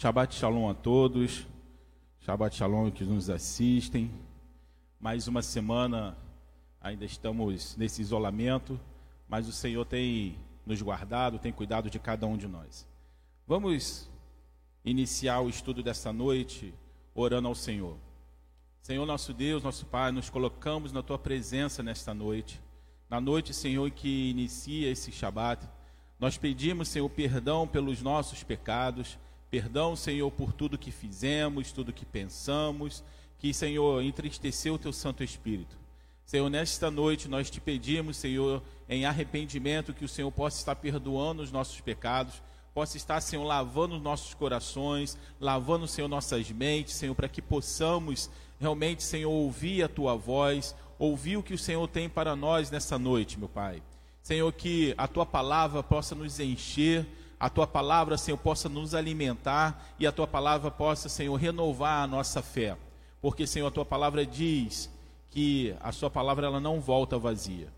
Shabbat Shalom a todos, Shabbat Shalom que nos assistem. Mais uma semana, ainda estamos nesse isolamento, mas o Senhor tem nos guardado, tem cuidado de cada um de nós. Vamos iniciar o estudo dessa noite orando ao Senhor. Senhor nosso Deus, nosso Pai, nos colocamos na tua presença nesta noite. Na noite, Senhor, que inicia esse Shabat, nós pedimos, Senhor, perdão pelos nossos pecados Perdão, Senhor, por tudo que fizemos, tudo que pensamos, que, Senhor, entristeceu o teu Santo Espírito. Senhor, nesta noite nós te pedimos, Senhor, em arrependimento, que o Senhor possa estar perdoando os nossos pecados, possa estar, Senhor, lavando os nossos corações, lavando, Senhor, nossas mentes, Senhor, para que possamos realmente, Senhor, ouvir a tua voz, ouvir o que o Senhor tem para nós nessa noite, meu Pai. Senhor, que a tua palavra possa nos encher, a tua palavra, Senhor, possa nos alimentar e a tua palavra possa, Senhor, renovar a nossa fé. Porque, Senhor, a tua palavra diz que a sua palavra ela não volta vazia.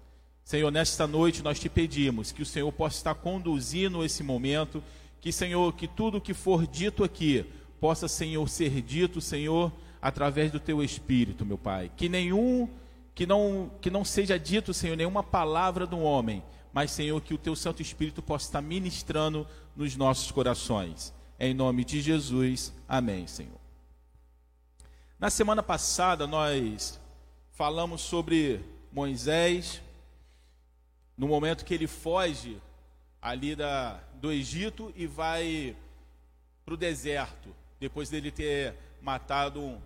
Senhor, nesta noite nós te pedimos que o Senhor possa estar conduzindo esse momento, que, Senhor, que tudo que for dito aqui possa, Senhor, ser dito, Senhor, através do teu espírito, meu Pai. Que nenhum que não que não seja dito, Senhor, nenhuma palavra do homem, mas, Senhor, que o teu Santo Espírito possa estar ministrando nos nossos corações. Em nome de Jesus, amém, Senhor. Na semana passada, nós falamos sobre Moisés, no momento que ele foge ali da, do Egito e vai para o deserto, depois dele ter matado um,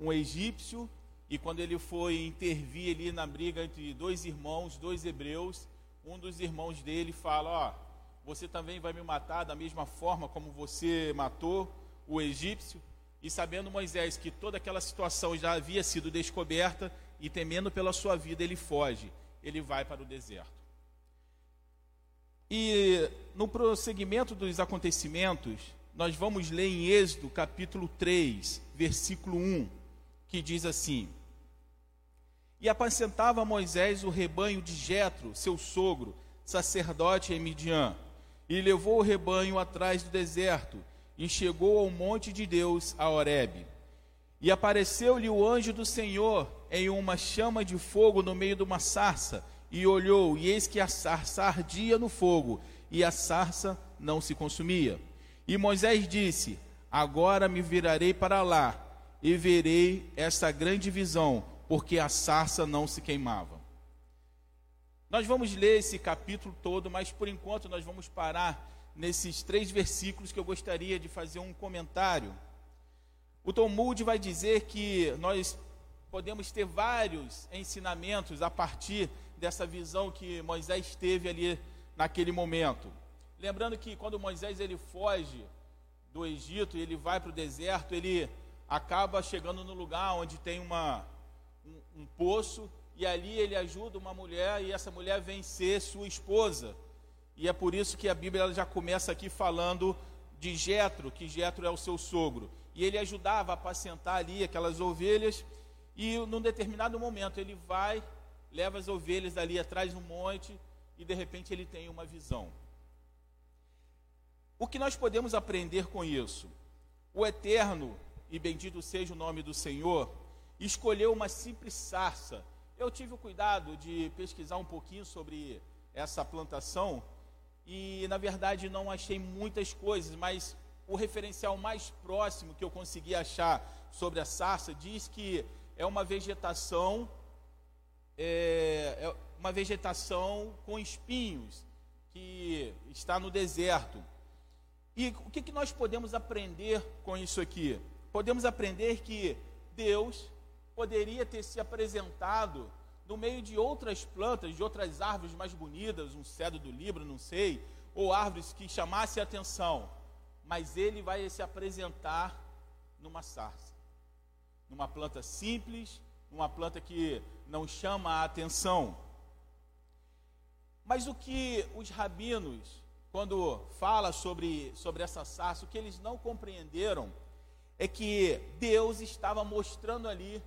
um egípcio, e quando ele foi intervir ali na briga entre dois irmãos, dois hebreus, um dos irmãos dele fala: Ó, você também vai me matar da mesma forma como você matou o egípcio. E sabendo Moisés que toda aquela situação já havia sido descoberta e temendo pela sua vida, ele foge, ele vai para o deserto. E no prosseguimento dos acontecimentos, nós vamos ler em Êxodo capítulo 3, versículo 1, que diz assim: e apacentava Moisés o rebanho de Jetro, seu sogro, sacerdote em Midian. E levou o rebanho atrás do deserto, e chegou ao monte de Deus, a Horebe. E apareceu-lhe o anjo do Senhor em uma chama de fogo no meio de uma sarça, e olhou, e eis que a sarça ardia no fogo, e a sarça não se consumia. E Moisés disse: Agora me virarei para lá, e verei esta grande visão, porque a sarça não se queimava. Nós vamos ler esse capítulo todo, mas por enquanto nós vamos parar nesses três versículos que eu gostaria de fazer um comentário. O Talmud vai dizer que nós podemos ter vários ensinamentos a partir dessa visão que Moisés teve ali naquele momento. Lembrando que quando Moisés ele foge do Egito ele vai para o deserto, ele acaba chegando no lugar onde tem uma um, um poço e ali ele ajuda uma mulher e essa mulher vem ser sua esposa. E é por isso que a Bíblia já começa aqui falando de Jetro, que Jetro é o seu sogro. E ele ajudava a apacentar ali aquelas ovelhas e num determinado momento ele vai, leva as ovelhas ali atrás no monte e de repente ele tem uma visão. O que nós podemos aprender com isso? O eterno e bendito seja o nome do Senhor, escolheu uma simples sarça. Eu tive o cuidado de pesquisar um pouquinho sobre essa plantação e, na verdade, não achei muitas coisas, mas o referencial mais próximo que eu consegui achar sobre a sarça diz que é uma vegetação é, é uma vegetação com espinhos que está no deserto. E o que, que nós podemos aprender com isso aqui? Podemos aprender que Deus poderia ter se apresentado no meio de outras plantas, de outras árvores mais bonitas, um cedro do Líbano, não sei, ou árvores que chamassem a atenção, mas ele vai se apresentar numa sarça, numa planta simples, numa planta que não chama a atenção. Mas o que os rabinos, quando fala sobre, sobre essa sarça, o que eles não compreenderam é que Deus estava mostrando ali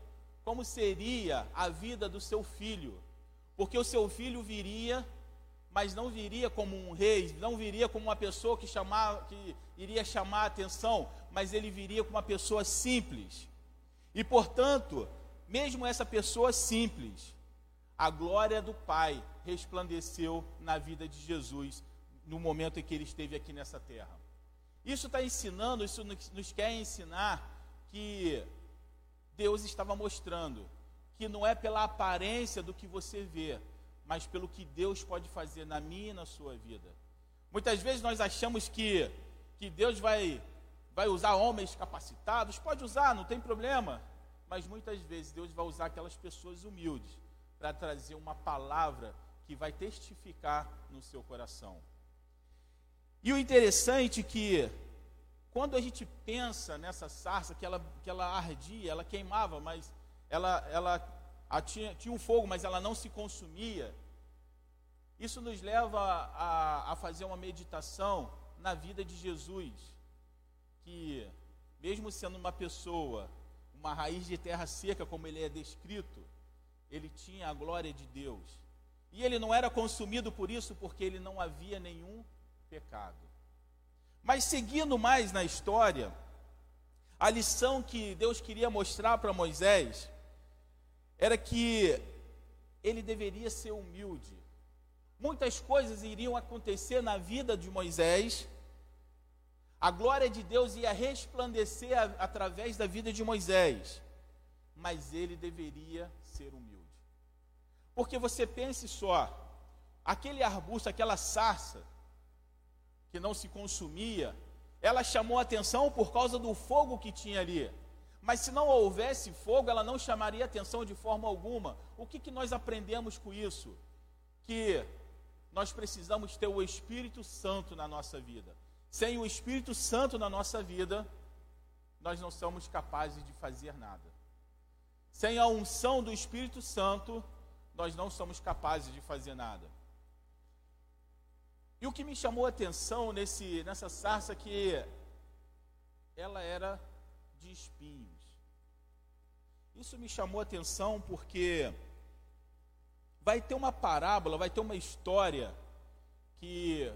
como seria a vida do seu filho, porque o seu filho viria, mas não viria como um rei, não viria como uma pessoa que, chamar, que iria chamar a atenção, mas ele viria como uma pessoa simples. E portanto, mesmo essa pessoa simples, a glória do Pai resplandeceu na vida de Jesus no momento em que ele esteve aqui nessa terra. Isso está ensinando, isso nos quer ensinar que Deus estava mostrando que não é pela aparência do que você vê, mas pelo que Deus pode fazer na minha e na sua vida. Muitas vezes nós achamos que, que Deus vai, vai usar homens capacitados, pode usar, não tem problema, mas muitas vezes Deus vai usar aquelas pessoas humildes para trazer uma palavra que vai testificar no seu coração. E o interessante é que quando a gente pensa nessa sarça que ela, que ela ardia, ela queimava, mas ela, ela a, tinha, tinha um fogo, mas ela não se consumia. Isso nos leva a, a fazer uma meditação na vida de Jesus, que mesmo sendo uma pessoa, uma raiz de terra seca, como ele é descrito, ele tinha a glória de Deus. E ele não era consumido por isso, porque ele não havia nenhum pecado. Mas seguindo mais na história, a lição que Deus queria mostrar para Moisés era que ele deveria ser humilde. Muitas coisas iriam acontecer na vida de Moisés. A glória de Deus ia resplandecer a, através da vida de Moisés. Mas ele deveria ser humilde. Porque você pense só, aquele arbusto, aquela sarça, que não se consumia, ela chamou atenção por causa do fogo que tinha ali. Mas se não houvesse fogo, ela não chamaria atenção de forma alguma. O que, que nós aprendemos com isso? Que nós precisamos ter o Espírito Santo na nossa vida. Sem o Espírito Santo na nossa vida, nós não somos capazes de fazer nada. Sem a unção do Espírito Santo, nós não somos capazes de fazer nada. E o que me chamou a atenção nesse, nessa sarça que ela era de espinhos. Isso me chamou a atenção porque vai ter uma parábola, vai ter uma história que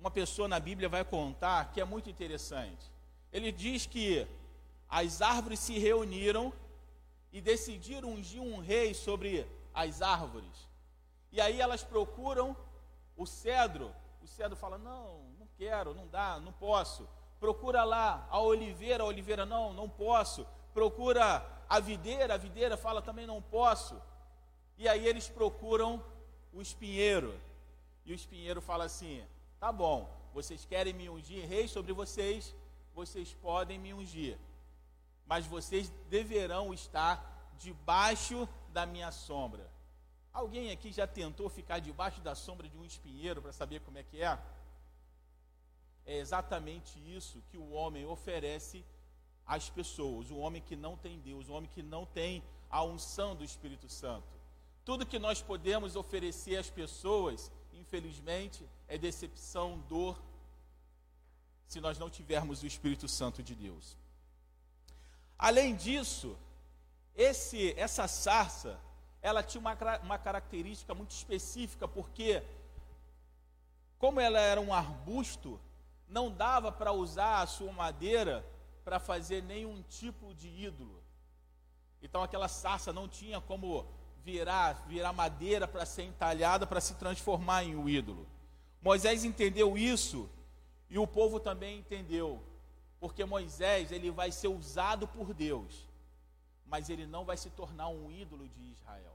uma pessoa na Bíblia vai contar que é muito interessante. Ele diz que as árvores se reuniram e decidiram ungir um rei sobre as árvores. E aí elas procuram o cedro. O cedro fala: Não, não quero, não dá, não posso. Procura lá a oliveira, a oliveira, não, não posso. Procura a videira, a videira fala também: Não posso. E aí eles procuram o espinheiro. E o espinheiro fala assim: Tá bom, vocês querem me ungir rei sobre vocês, vocês podem me ungir mas vocês deverão estar debaixo da minha sombra. Alguém aqui já tentou ficar debaixo da sombra de um espinheiro para saber como é que é? É exatamente isso que o homem oferece às pessoas, o homem que não tem Deus, o homem que não tem a unção do Espírito Santo. Tudo que nós podemos oferecer às pessoas, infelizmente, é decepção, dor, se nós não tivermos o Espírito Santo de Deus. Além disso, esse, essa sarça, ela tinha uma, uma característica muito específica, porque, como ela era um arbusto, não dava para usar a sua madeira para fazer nenhum tipo de ídolo. Então aquela sarça não tinha como virar, virar madeira para ser entalhada para se transformar em um ídolo. Moisés entendeu isso e o povo também entendeu porque Moisés ele vai ser usado por Deus, mas ele não vai se tornar um ídolo de Israel.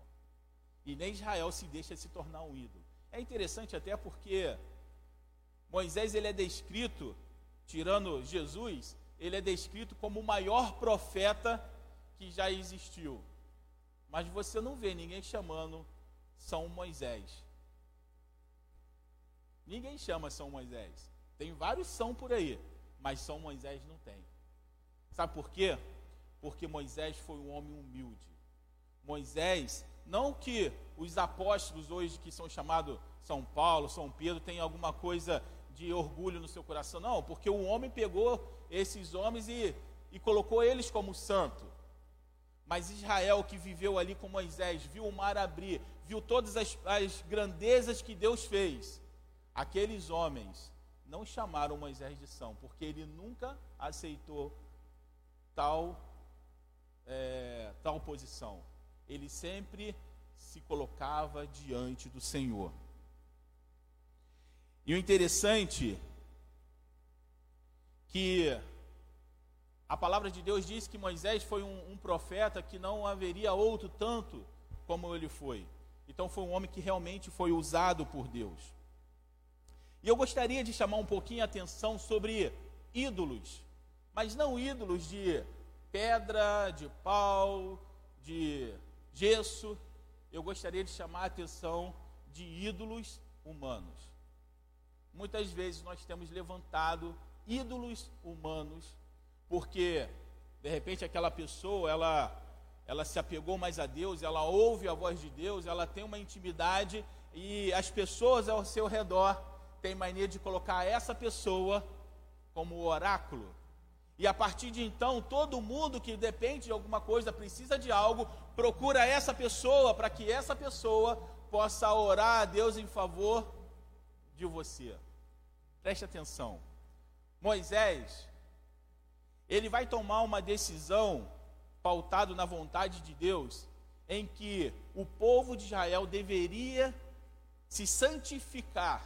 E nem Israel se deixa se tornar um ídolo. É interessante até porque Moisés ele é descrito, tirando Jesus, ele é descrito como o maior profeta que já existiu. Mas você não vê ninguém chamando São Moisés. Ninguém chama São Moisés. Tem vários são por aí, mas São Moisés não tem. Sabe por quê? Porque Moisés foi um homem humilde. Moisés, não que os apóstolos hoje que são chamados São Paulo, São Pedro, tenham alguma coisa de orgulho no seu coração, não, porque o homem pegou esses homens e, e colocou eles como santo. Mas Israel que viveu ali com Moisés, viu o mar abrir, viu todas as, as grandezas que Deus fez, aqueles homens não chamaram Moisés de são, porque ele nunca aceitou tal, é, tal posição. Ele sempre se colocava diante do Senhor. E o interessante que a palavra de Deus diz que Moisés foi um, um, profeta que não haveria outro tanto como ele foi. Então foi um homem que realmente foi usado por Deus. E eu gostaria de chamar um pouquinho a atenção sobre ídolos, mas não ídolos de pedra, de pau, de gesso. Eu gostaria de chamar a atenção de ídolos humanos. Muitas vezes nós temos levantado ídolos humanos porque de repente aquela pessoa ela ela se apegou mais a Deus, ela ouve a voz de Deus, ela tem uma intimidade e as pessoas ao seu redor têm mania de colocar essa pessoa como oráculo. E a partir de então, todo mundo que depende de alguma coisa, precisa de algo, procura essa pessoa para que essa pessoa possa orar a Deus em favor de você. Preste atenção. Moisés, ele vai tomar uma decisão pautado na vontade de Deus, em que o povo de Israel deveria se santificar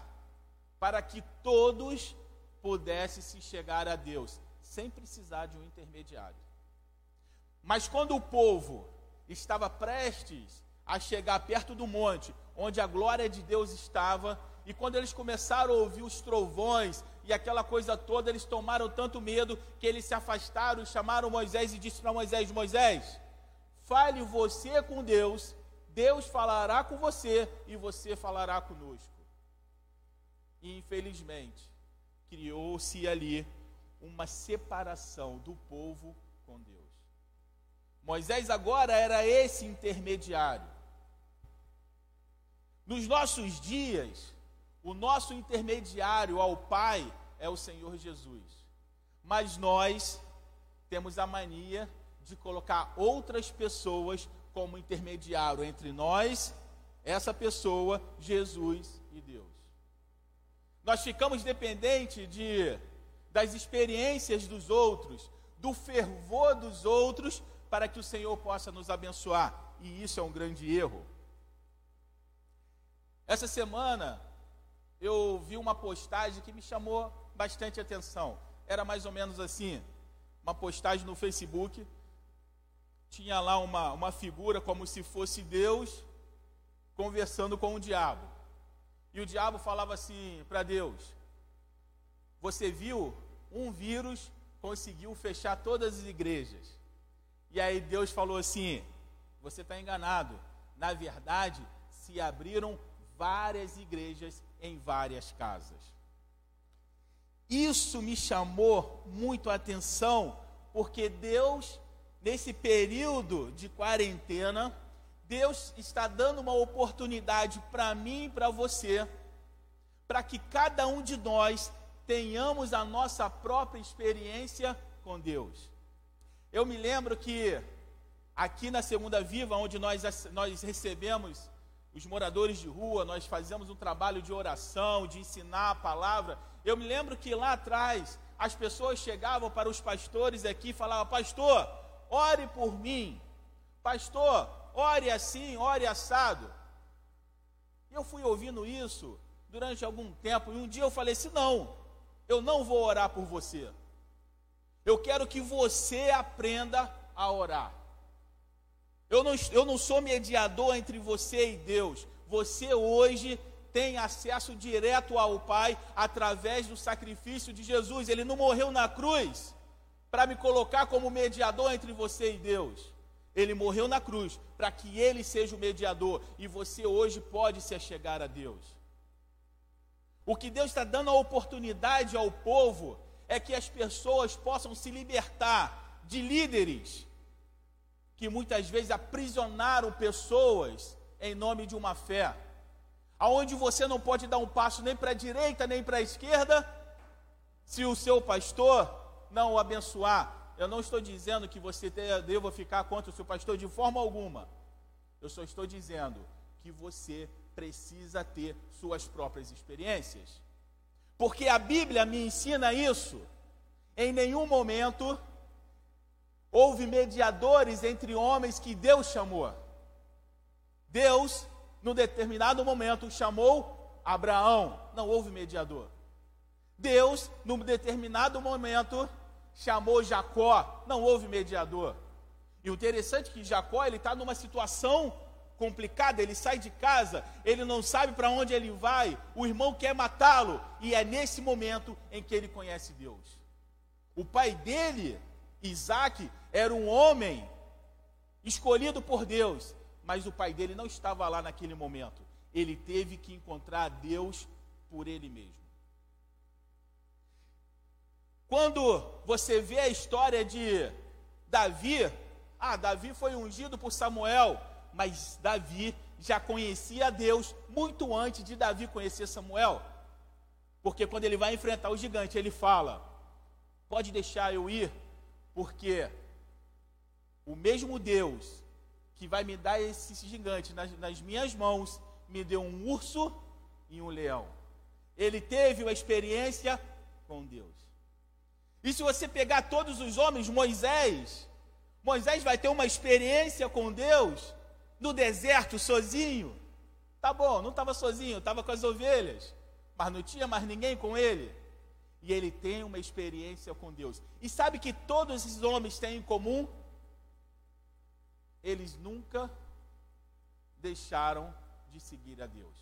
para que todos pudessem se chegar a Deus, sem precisar de um intermediário. Mas quando o povo estava prestes a chegar perto do monte, onde a glória de Deus estava, e quando eles começaram a ouvir os trovões e aquela coisa toda, eles tomaram tanto medo que eles se afastaram chamaram Moisés e disse para Moisés: Moisés, fale você com Deus, Deus falará com você e você falará conosco. E infelizmente, criou-se ali uma separação do povo com Deus. Moisés agora era esse intermediário. Nos nossos dias, o nosso intermediário ao Pai é o Senhor Jesus. Mas nós temos a mania de colocar outras pessoas como intermediário entre nós, essa pessoa, Jesus e Deus. Nós ficamos dependentes de das experiências dos outros, do fervor dos outros, para que o Senhor possa nos abençoar. E isso é um grande erro. Essa semana eu vi uma postagem que me chamou bastante atenção. Era mais ou menos assim: uma postagem no Facebook. Tinha lá uma, uma figura como se fosse Deus conversando com o diabo. E o diabo falava assim para Deus: Você viu um vírus conseguiu fechar todas as igrejas. E aí Deus falou assim: Você está enganado. Na verdade, se abriram várias igrejas em várias casas. Isso me chamou muito a atenção, porque Deus, nesse período de quarentena, Deus está dando uma oportunidade para mim e para você, para que cada um de nós tenhamos a nossa própria experiência com Deus. Eu me lembro que aqui na Segunda Viva, onde nós, nós recebemos os moradores de rua, nós fazemos um trabalho de oração, de ensinar a palavra. Eu me lembro que lá atrás as pessoas chegavam para os pastores aqui e falavam: Pastor, ore por mim. Pastor, ore assim, ore assado. E eu fui ouvindo isso durante algum tempo, e um dia eu falei assim: Não, eu não vou orar por você. Eu quero que você aprenda a orar. Eu não, eu não sou mediador entre você e Deus. Você hoje tem acesso direto ao Pai através do sacrifício de Jesus. Ele não morreu na cruz para me colocar como mediador entre você e Deus. Ele morreu na cruz para que ele seja o mediador e você hoje pode se achegar a Deus. O que Deus está dando a oportunidade ao povo é que as pessoas possam se libertar de líderes que muitas vezes aprisionaram pessoas em nome de uma fé, aonde você não pode dar um passo nem para a direita nem para a esquerda, se o seu pastor não o abençoar, eu não estou dizendo que você deva ficar contra o seu pastor de forma alguma. Eu só estou dizendo que você precisa ter suas próprias experiências. Porque a Bíblia me ensina isso. Em nenhum momento houve mediadores entre homens que Deus chamou. Deus, num determinado momento, chamou Abraão, não houve mediador. Deus, num determinado momento, chamou Jacó, não houve mediador. E o interessante é que Jacó ele está numa situação complicada, ele sai de casa, ele não sabe para onde ele vai, o irmão quer matá-lo, e é nesse momento em que ele conhece Deus. O pai dele, Isaac, era um homem escolhido por Deus, mas o pai dele não estava lá naquele momento. Ele teve que encontrar Deus por ele mesmo. Quando você vê a história de Davi, ah, Davi foi ungido por Samuel, mas Davi já conhecia Deus muito antes de Davi conhecer Samuel. Porque quando ele vai enfrentar o gigante, ele fala: Pode deixar eu ir, porque o mesmo Deus que vai me dar esse gigante nas, nas minhas mãos me deu um urso e um leão. Ele teve uma experiência com Deus. E se você pegar todos os homens, Moisés, Moisés vai ter uma experiência com Deus no deserto sozinho. Tá bom, não estava sozinho, estava com as ovelhas, mas não tinha mais ninguém com ele. E ele tem uma experiência com Deus. E sabe que todos esses homens têm em comum? Eles nunca deixaram de seguir a Deus.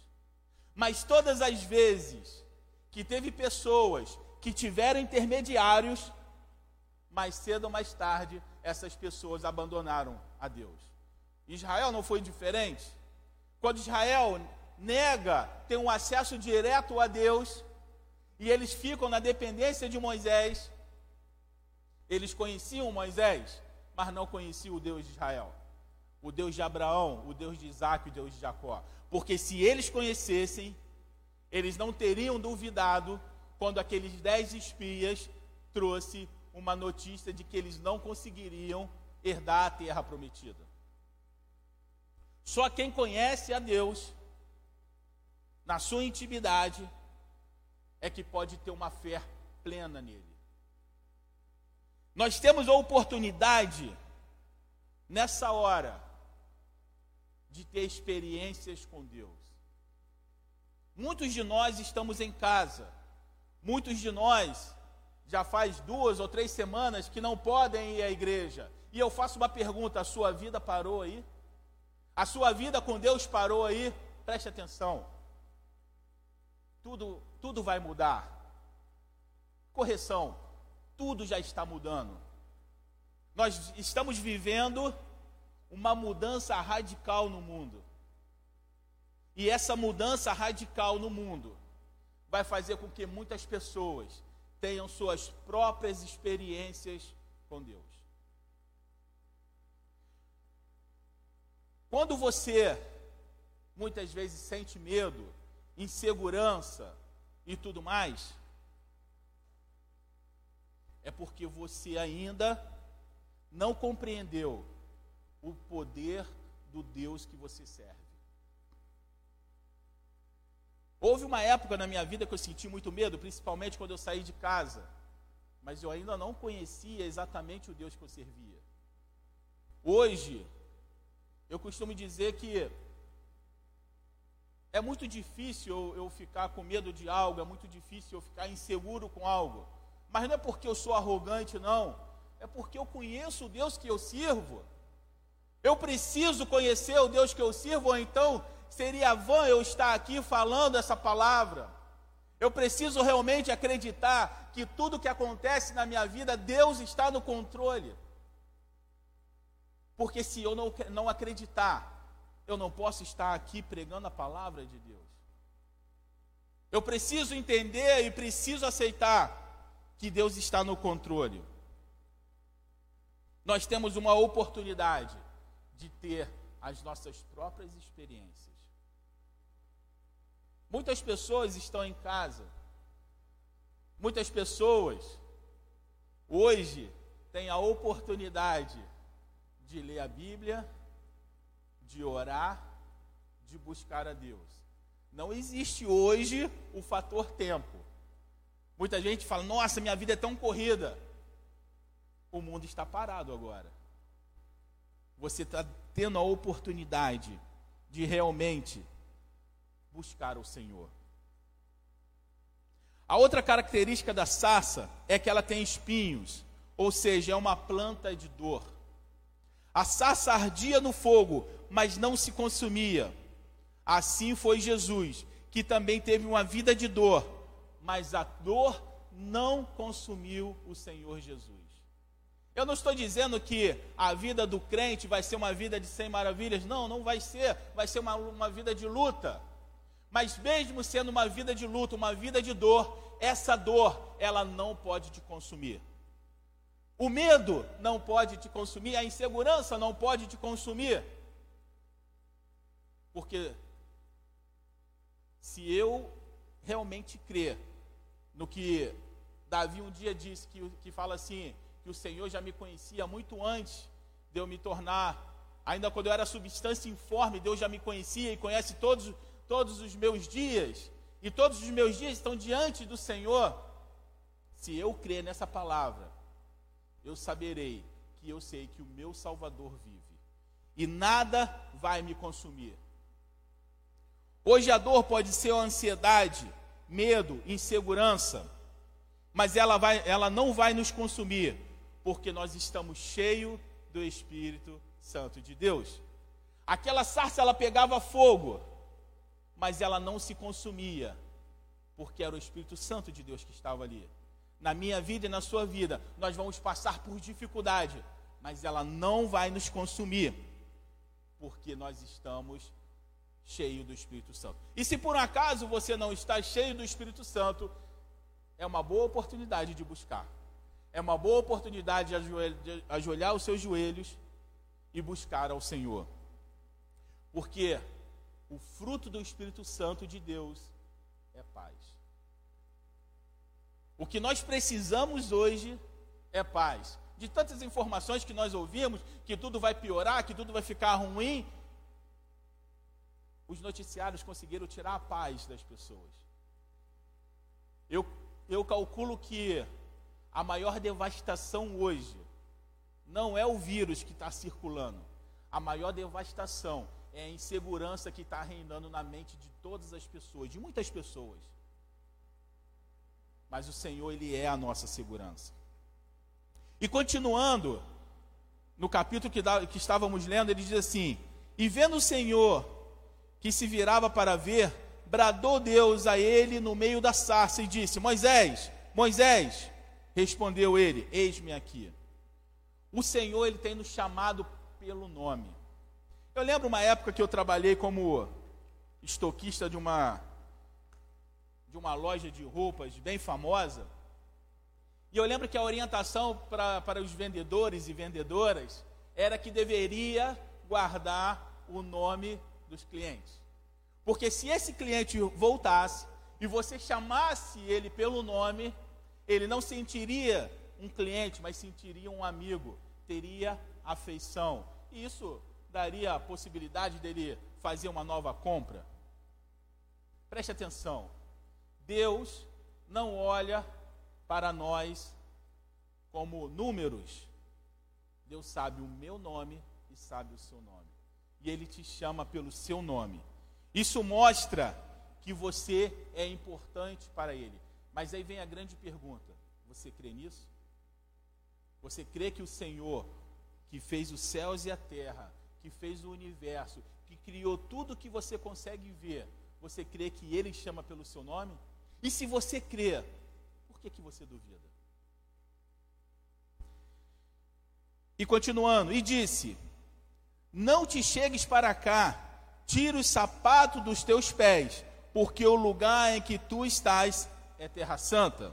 Mas todas as vezes que teve pessoas que tiveram intermediários, mais cedo ou mais tarde, essas pessoas abandonaram a Deus. Israel não foi diferente. Quando Israel nega ter um acesso direto a Deus, e eles ficam na dependência de Moisés, eles conheciam Moisés, mas não conheciam o Deus de Israel. O Deus de Abraão, o Deus de Isaac, o Deus de Jacó. Porque se eles conhecessem, eles não teriam duvidado quando aqueles dez espias trouxe uma notícia de que eles não conseguiriam herdar a terra prometida. Só quem conhece a Deus na sua intimidade é que pode ter uma fé plena nele. Nós temos a oportunidade nessa hora de ter experiências com Deus. Muitos de nós estamos em casa Muitos de nós já faz duas ou três semanas que não podem ir à igreja. E eu faço uma pergunta: a sua vida parou aí? A sua vida com Deus parou aí? Preste atenção. Tudo, tudo vai mudar. Correção, tudo já está mudando. Nós estamos vivendo uma mudança radical no mundo. E essa mudança radical no mundo vai fazer com que muitas pessoas tenham suas próprias experiências com Deus. Quando você muitas vezes sente medo, insegurança e tudo mais, é porque você ainda não compreendeu o poder do Deus que você serve. Houve uma época na minha vida que eu senti muito medo, principalmente quando eu saí de casa, mas eu ainda não conhecia exatamente o Deus que eu servia. Hoje, eu costumo dizer que é muito difícil eu, ficar com medo de algo, é muito difícil eu ficar inseguro com algo. Mas não é porque eu sou arrogante, não. É porque eu conheço o Deus que eu sirvo. Eu preciso conhecer o Deus que eu sirvo, ou então seria vã eu estar aqui falando essa palavra. Eu preciso realmente acreditar que tudo que acontece na minha vida, Deus está no controle. Porque se eu não, não acreditar, eu não posso estar aqui pregando a palavra de Deus. Eu preciso entender e preciso aceitar que Deus está no controle. Nós temos uma oportunidade de ter as nossas próprias experiências. Muitas pessoas estão em casa. Muitas pessoas hoje tem a oportunidade de ler a Bíblia, de orar, de buscar a Deus. Não existe hoje o fator tempo. Muita gente fala: Nossa, minha vida é tão corrida. O mundo está parado agora. Você está tendo a oportunidade de realmente buscar o Senhor. A outra característica da sarça é que ela tem espinhos, ou seja, é uma planta de dor. A sarça ardia no fogo, mas não se consumia. Assim foi Jesus, que também teve uma vida de dor, mas a dor não consumiu o Senhor Jesus. Eu não estou dizendo que a vida do crente vai ser uma vida de cem maravilhas, não, não vai ser, vai ser uma, uma vida de luta. Mas mesmo sendo uma vida de luta, uma vida de dor, essa dor, ela não pode te consumir. O medo não pode te consumir, a insegurança não pode te consumir. Porque se eu realmente crer no que Davi um dia disse, que, que fala assim, que o Senhor já me conhecia muito antes de eu me tornar, ainda quando eu era substância informe, Deus já me conhecia e conhece todos, todos os meus dias, e todos os meus dias estão diante do Senhor. Se eu crer nessa palavra, eu saberei que eu sei que o meu Salvador vive, e nada vai me consumir. Hoje a dor pode ser ansiedade, medo, insegurança, mas ela, vai, ela não vai nos consumir, porque nós estamos cheios do Espírito Santo de Deus. Aquela sarça ela pegava fogo, mas ela não se consumia, porque era o Espírito Santo de Deus que estava ali. Na minha vida e na sua vida, nós vamos passar por dificuldade, mas ela não vai nos consumir, porque nós estamos cheios do Espírito Santo. E se por um acaso você não está cheio do Espírito Santo, é uma boa oportunidade de buscar é uma boa oportunidade de, de ajoelhar os seus joelhos e buscar ao Senhor. Porque o fruto do Espírito Santo de Deus é paz. O que nós precisamos hoje é paz. De tantas informações que nós ouvimos, que tudo vai piorar, que tudo vai ficar ruim, os noticiários conseguiram tirar a paz das pessoas. Eu, eu calculo que a maior devastação hoje não é o vírus que está circulando. A maior devastação é a insegurança que está reinando na mente de todas as pessoas, de muitas pessoas. Mas o Senhor, Ele é a nossa segurança. E continuando, no capítulo que, que estávamos lendo, ele diz assim: E vendo o Senhor que se virava para ver, bradou Deus a ele no meio da sarça e disse: Moisés, Moisés, Respondeu ele: Eis-me aqui. O Senhor ele tem nos chamado pelo nome. Eu lembro uma época que eu trabalhei como estoquista de uma de uma loja de roupas bem famosa. E eu lembro que a orientação para, para os vendedores e vendedoras era que deveria guardar o nome dos clientes. Porque se esse cliente voltasse e você chamasse ele pelo nome, ele não sentiria um cliente, mas sentiria um amigo, teria afeição. E isso daria a possibilidade dele fazer uma nova compra. Preste atenção. Deus não olha para nós como números. Deus sabe o meu nome e sabe o seu nome. E ele te chama pelo seu nome. Isso mostra que você é importante para ele. Mas aí vem a grande pergunta: você crê nisso? Você crê que o Senhor, que fez os céus e a terra, que fez o universo, que criou tudo que você consegue ver, você crê que Ele chama pelo seu nome? E se você crê, por que, que você duvida? E continuando, e disse: Não te chegues para cá, tira os sapatos dos teus pés, porque o lugar em que tu estás é terra santa.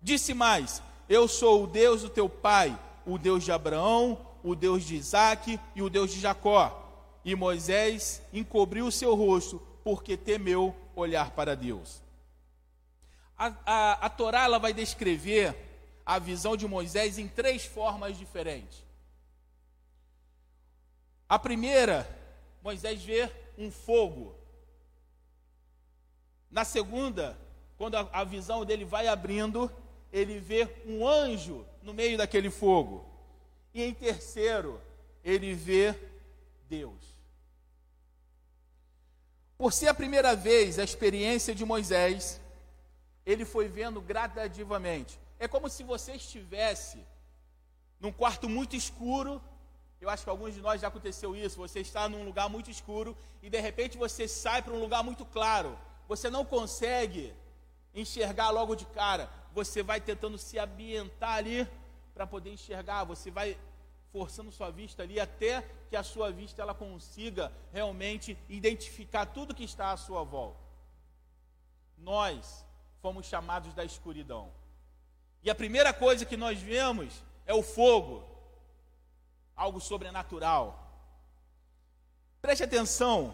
Disse mais: Eu sou o Deus do teu pai, o Deus de Abraão, o Deus de Isaac e o Deus de Jacó. E Moisés encobriu o seu rosto, porque temeu olhar para Deus. A, a, a Torá ela vai descrever a visão de Moisés em três formas diferentes. A primeira, Moisés vê um fogo. Na segunda, quando a, a visão dele vai abrindo, ele vê um anjo no meio daquele fogo. E em terceiro, ele vê Deus. Por ser a primeira vez a experiência de Moisés, ele foi vendo gradativamente. É como se você estivesse num quarto muito escuro. Eu acho que alguns de nós já aconteceu isso. Você está num lugar muito escuro e de repente você sai para um lugar muito claro. Você não consegue enxergar logo de cara. Você vai tentando se ambientar ali para poder enxergar. Você vai forçando sua vista ali até que a sua vista ela consiga realmente identificar tudo que está à sua volta. Nós fomos chamados da escuridão. E a primeira coisa que nós vemos é o fogo, algo sobrenatural. Preste atenção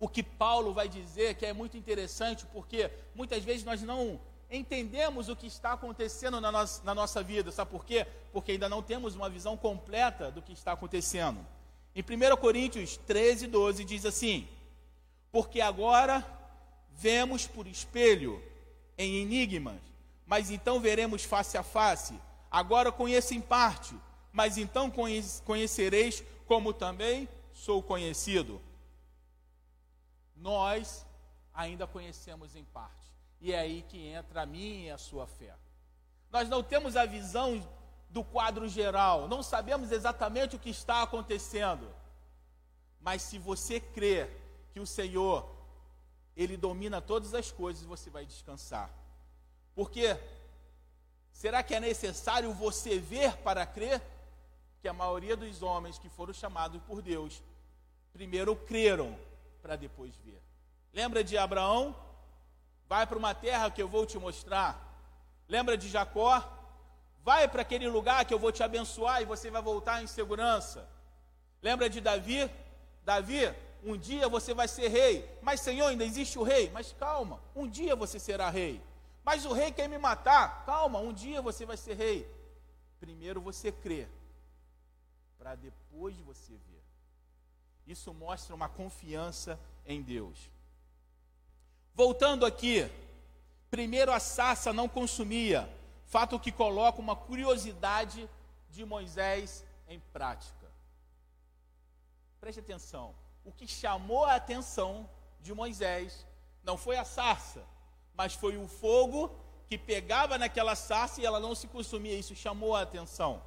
o que Paulo vai dizer, que é muito interessante, porque muitas vezes nós não entendemos o que está acontecendo na nossa, na nossa vida. Sabe por quê? Porque ainda não temos uma visão completa do que está acontecendo. Em 1 Coríntios 13, 12 diz assim: Porque agora vemos por espelho, em enigmas, mas então veremos face a face. Agora conheço em parte, mas então conhecereis como também sou conhecido. Nós ainda conhecemos em parte. E é aí que entra a minha e a sua fé. Nós não temos a visão do quadro geral, não sabemos exatamente o que está acontecendo. Mas se você crer que o Senhor, Ele domina todas as coisas, você vai descansar. Porque será que é necessário você ver para crer? Que a maioria dos homens que foram chamados por Deus, primeiro creram para depois ver. Lembra de Abraão? Vai para uma terra que eu vou te mostrar. Lembra de Jacó? Vai para aquele lugar que eu vou te abençoar e você vai voltar em segurança. Lembra de Davi? Davi, um dia você vai ser rei. Mas, Senhor, ainda existe o rei. Mas calma, um dia você será rei. Mas o rei quer me matar. Calma, um dia você vai ser rei. Primeiro você crê, para depois você ver. Isso mostra uma confiança em Deus. Voltando aqui, primeiro a sarça não consumia, fato que coloca uma curiosidade de Moisés em prática. Preste atenção, o que chamou a atenção de Moisés não foi a sarça, mas foi o fogo que pegava naquela sarça e ela não se consumia. Isso chamou a atenção.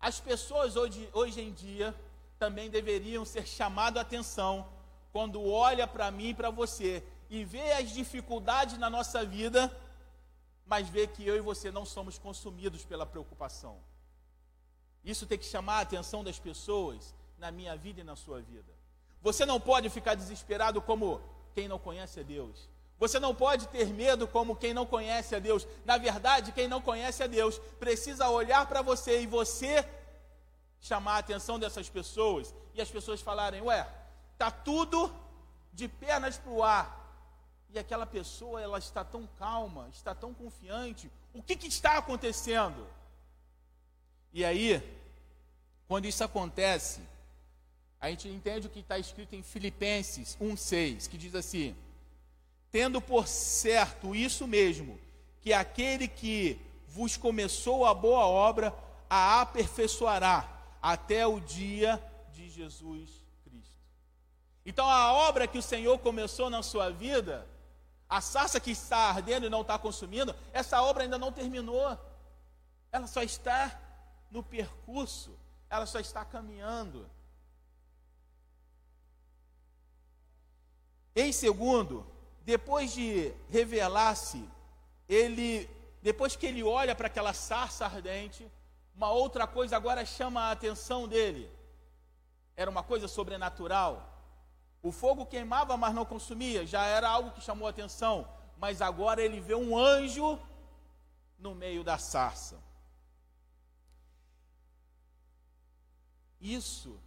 As pessoas hoje, hoje em dia também deveriam ser chamado a atenção quando olha para mim e para você e vê as dificuldades na nossa vida, mas vê que eu e você não somos consumidos pela preocupação. Isso tem que chamar a atenção das pessoas na minha vida e na sua vida. Você não pode ficar desesperado como quem não conhece a Deus. Você não pode ter medo como quem não conhece a Deus. Na verdade, quem não conhece a Deus precisa olhar para você e você chamar a atenção dessas pessoas e as pessoas falarem: Ué, tá tudo de pernas para o ar, e aquela pessoa ela está tão calma, está tão confiante. O que, que está acontecendo? E aí, quando isso acontece, a gente entende o que está escrito em Filipenses 1,6, que diz assim: Tendo por certo isso mesmo, que aquele que vos começou a boa obra, a aperfeiçoará até o dia de Jesus Cristo. Então, a obra que o Senhor começou na sua vida, a sarça que está ardendo e não está consumindo, essa obra ainda não terminou. Ela só está no percurso, ela só está caminhando. Em segundo, depois de revelar-se, ele, depois que ele olha para aquela sarça ardente, uma outra coisa agora chama a atenção dele. Era uma coisa sobrenatural. O fogo queimava, mas não consumia, já era algo que chamou a atenção. Mas agora ele vê um anjo no meio da sarça. Isso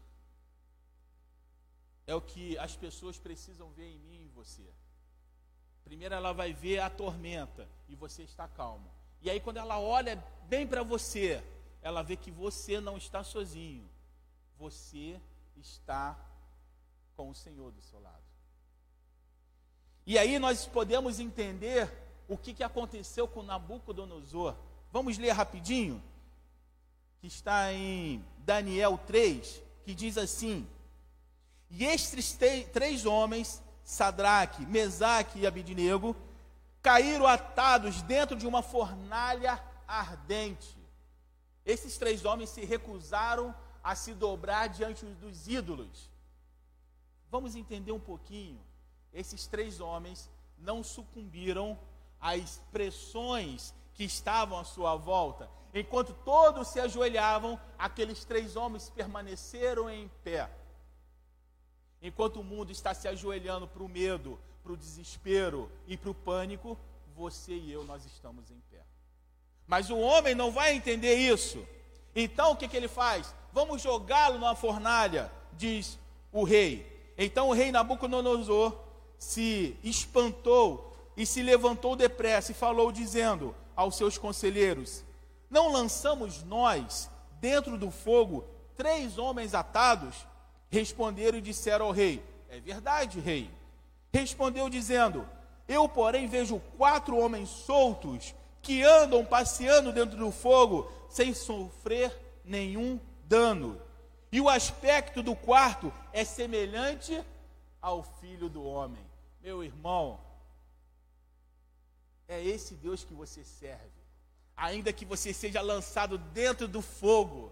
é o que as pessoas precisam ver em mim e em você. Primeiro ela vai ver a tormenta e você está calmo. E aí, quando ela olha bem para você, ela vê que você não está sozinho. Você está com o Senhor do seu lado. E aí nós podemos entender o que, que aconteceu com Nabucodonosor. Vamos ler rapidinho? Que está em Daniel 3, que diz assim: E estes três homens, Sadraque, Mesaque e Abidnego, caíram atados dentro de uma fornalha ardente. Esses três homens se recusaram a se dobrar diante dos ídolos. Vamos entender um pouquinho. Esses três homens não sucumbiram às pressões que estavam à sua volta. Enquanto todos se ajoelhavam, aqueles três homens permaneceram em pé. Enquanto o mundo está se ajoelhando para o medo, para o desespero e para o pânico, você e eu, nós estamos em pé. Mas o homem não vai entender isso. Então o que, que ele faz? Vamos jogá-lo numa fornalha, diz o rei. Então o rei Nabucodonosor se espantou e se levantou depressa e falou, dizendo aos seus conselheiros: Não lançamos nós dentro do fogo três homens atados? Responderam e disseram ao rei: É verdade, rei. Respondeu, dizendo: Eu, porém, vejo quatro homens soltos que andam passeando dentro do fogo sem sofrer nenhum dano. E o aspecto do quarto é semelhante ao filho do homem. Meu irmão, é esse Deus que você serve. Ainda que você seja lançado dentro do fogo,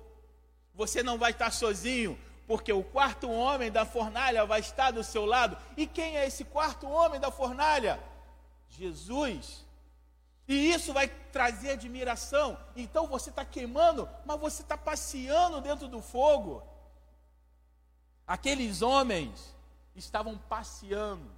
você não vai estar sozinho, porque o quarto homem da fornalha vai estar do seu lado. E quem é esse quarto homem da fornalha? Jesus. E isso vai trazer admiração. Então você está queimando, mas você está passeando dentro do fogo. Aqueles homens estavam passeando.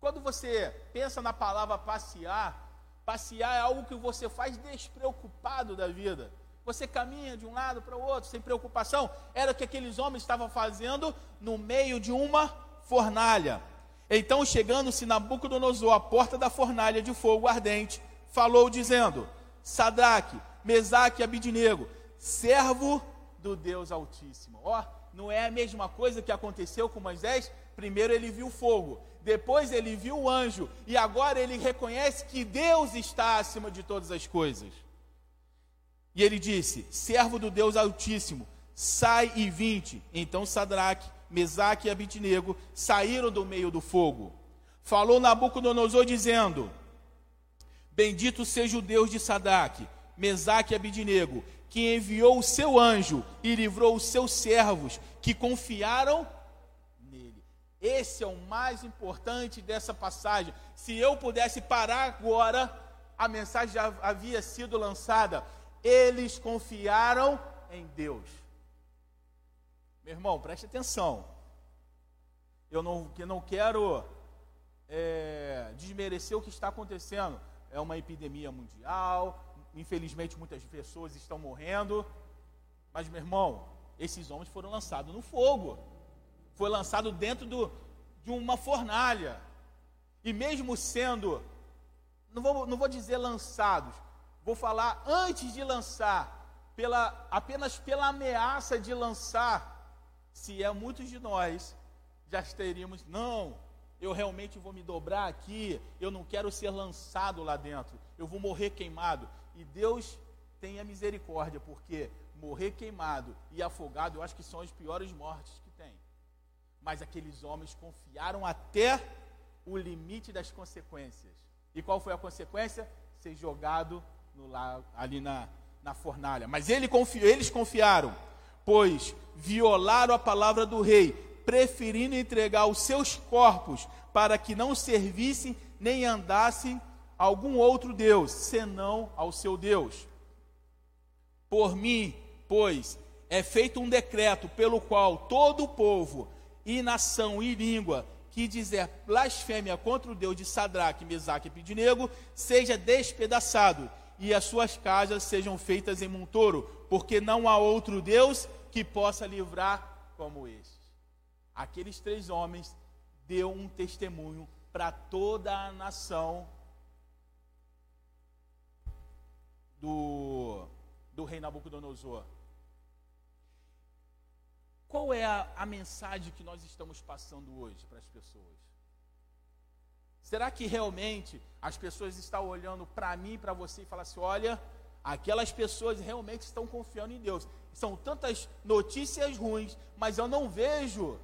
Quando você pensa na palavra passear, passear é algo que você faz despreocupado da vida. Você caminha de um lado para o outro sem preocupação. Era o que aqueles homens estavam fazendo no meio de uma fornalha. Então, chegando-se Nabucodonosor à porta da fornalha de fogo ardente, falou dizendo: Sadraque, Mesaque e Abidinego, servo do Deus Altíssimo. Ó, oh, não é a mesma coisa que aconteceu com Moisés? Primeiro ele viu fogo, depois ele viu o anjo, e agora ele reconhece que Deus está acima de todas as coisas. E ele disse: Servo do Deus Altíssimo, sai e vinte. Então Sadraque, Mesaque e Abidinego saíram do meio do fogo. Falou Nabucodonosor dizendo: Bendito seja o Deus de Sadraque, Mesaque e Abidinego, que enviou o seu anjo e livrou os seus servos que confiaram nele. Esse é o mais importante dessa passagem. Se eu pudesse parar agora, a mensagem já havia sido lançada. Eles confiaram em Deus. Meu irmão, preste atenção. Eu não, que não quero é, desmerecer o que está acontecendo é uma epidemia mundial, infelizmente muitas pessoas estão morrendo. Mas, meu irmão, esses homens foram lançados no fogo. Foi lançado dentro do, de uma fornalha. E mesmo sendo, não vou, não vou dizer lançados, vou falar antes de lançar, pela, apenas pela ameaça de lançar, se é muitos de nós já teríamos, não, eu realmente vou me dobrar aqui, eu não quero ser lançado lá dentro, eu vou morrer queimado. E Deus tenha misericórdia, porque morrer queimado e afogado, eu acho que são as piores mortes que tem. Mas aqueles homens confiaram até o limite das consequências. E qual foi a consequência? Ser jogado no ali na, na fornalha. Mas ele confiou, eles confiaram, pois violaram a palavra do rei preferindo entregar os seus corpos para que não servissem nem andassem a algum outro Deus, senão ao seu Deus. Por mim, pois, é feito um decreto pelo qual todo o povo, e nação e língua que dizer blasfêmia contra o Deus de Sadraque, Mesaque e Pidinego, seja despedaçado, e as suas casas sejam feitas em montoro, porque não há outro Deus que possa livrar como este aqueles três homens deu um testemunho para toda a nação do, do rei Nabucodonosor. Qual é a, a mensagem que nós estamos passando hoje para as pessoas? Será que realmente as pessoas estão olhando para mim, para você e falam assim: olha, aquelas pessoas realmente estão confiando em Deus. São tantas notícias ruins, mas eu não vejo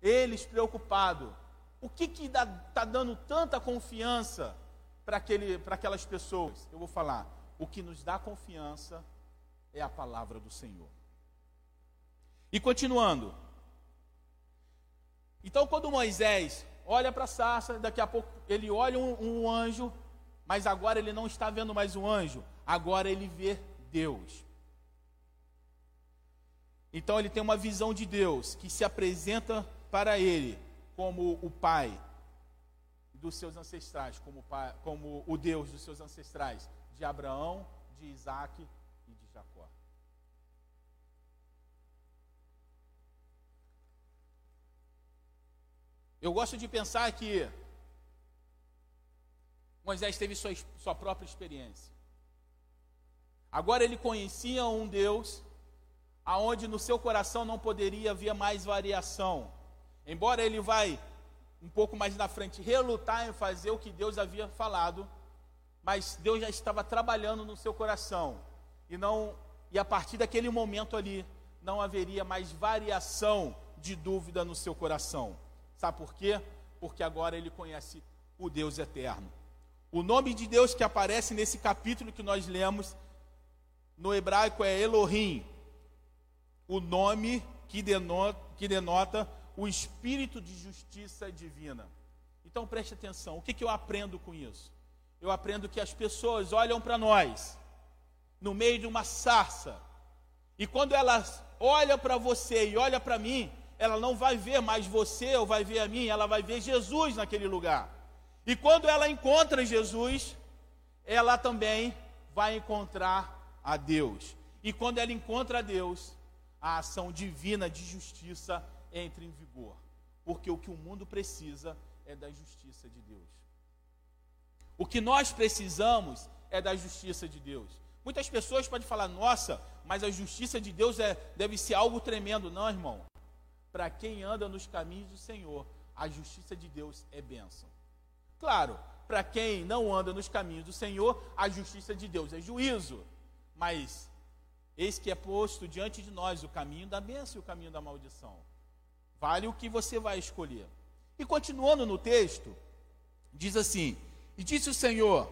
eles preocupados. O que está dando tanta confiança para aquelas pessoas? Eu vou falar. O que nos dá confiança é a palavra do Senhor. E continuando. Então, quando Moisés olha para a sarça, daqui a pouco ele olha um, um anjo, mas agora ele não está vendo mais um anjo, agora ele vê Deus. Então ele tem uma visão de Deus que se apresenta para ele como o Pai dos seus ancestrais, como, pai, como o Deus dos seus ancestrais, de Abraão, de Isaac e de Jacó. Eu gosto de pensar que Moisés teve sua, sua própria experiência. Agora ele conhecia um Deus aonde no seu coração não poderia haver mais variação. Embora ele vai um pouco mais na frente relutar em fazer o que Deus havia falado, mas Deus já estava trabalhando no seu coração. E não e a partir daquele momento ali não haveria mais variação de dúvida no seu coração. Sabe por quê? Porque agora ele conhece o Deus eterno. O nome de Deus que aparece nesse capítulo que nós lemos no hebraico é Elohim, o nome que denota, que denota o espírito de justiça divina. Então preste atenção, o que, que eu aprendo com isso? Eu aprendo que as pessoas olham para nós no meio de uma sarça, e quando elas olham para você e olham para mim, ela não vai ver mais você ou vai ver a mim, ela vai ver Jesus naquele lugar. E quando ela encontra Jesus, ela também vai encontrar a Deus. E quando ela encontra a Deus, a ação divina de justiça entre em vigor. Porque o que o mundo precisa é da justiça de Deus. O que nós precisamos é da justiça de Deus. Muitas pessoas podem falar, nossa, mas a justiça de Deus é, deve ser algo tremendo. Não, irmão. Para quem anda nos caminhos do Senhor, a justiça de Deus é bênção. Claro, para quem não anda nos caminhos do Senhor, a justiça de Deus é juízo. Mas eis que é posto diante de nós o caminho da bênção e o caminho da maldição. Vale o que você vai escolher. E continuando no texto, diz assim: E disse o Senhor: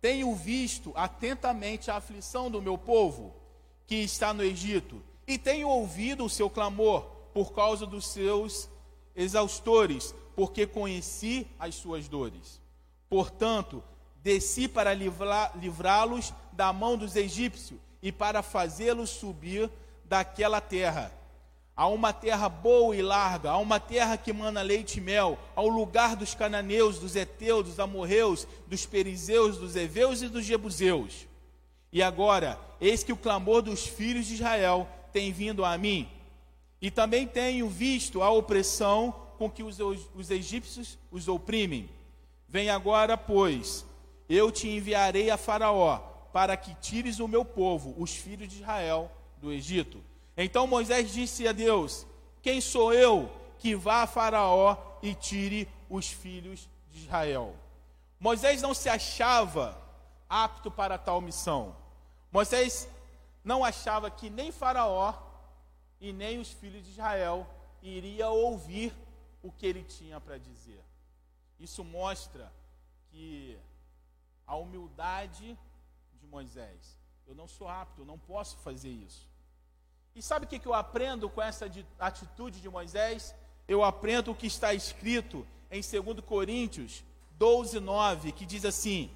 Tenho visto atentamente a aflição do meu povo que está no Egito, e tenho ouvido o seu clamor por causa dos seus exaustores, porque conheci as suas dores. Portanto, desci para livrá-los da mão dos egípcios e para fazê-los subir daquela terra a uma terra boa e larga, a uma terra que mana leite e mel, ao lugar dos cananeus, dos heteus, dos amorreus, dos perizeus, dos heveus e dos jebuseus. E agora, eis que o clamor dos filhos de Israel tem vindo a mim, e também tenho visto a opressão com que os, os egípcios os oprimem. Vem agora, pois, eu te enviarei a Faraó, para que tires o meu povo, os filhos de Israel, do Egito. Então Moisés disse a Deus: Quem sou eu que vá a Faraó e tire os filhos de Israel? Moisés não se achava apto para tal missão. Moisés não achava que nem Faraó e nem os filhos de Israel iria ouvir o que ele tinha para dizer. Isso mostra que a humildade de Moisés. Eu não sou apto, eu não posso fazer isso. E sabe o que eu aprendo com essa atitude de Moisés? Eu aprendo o que está escrito em 2 Coríntios 12, 9, que diz assim: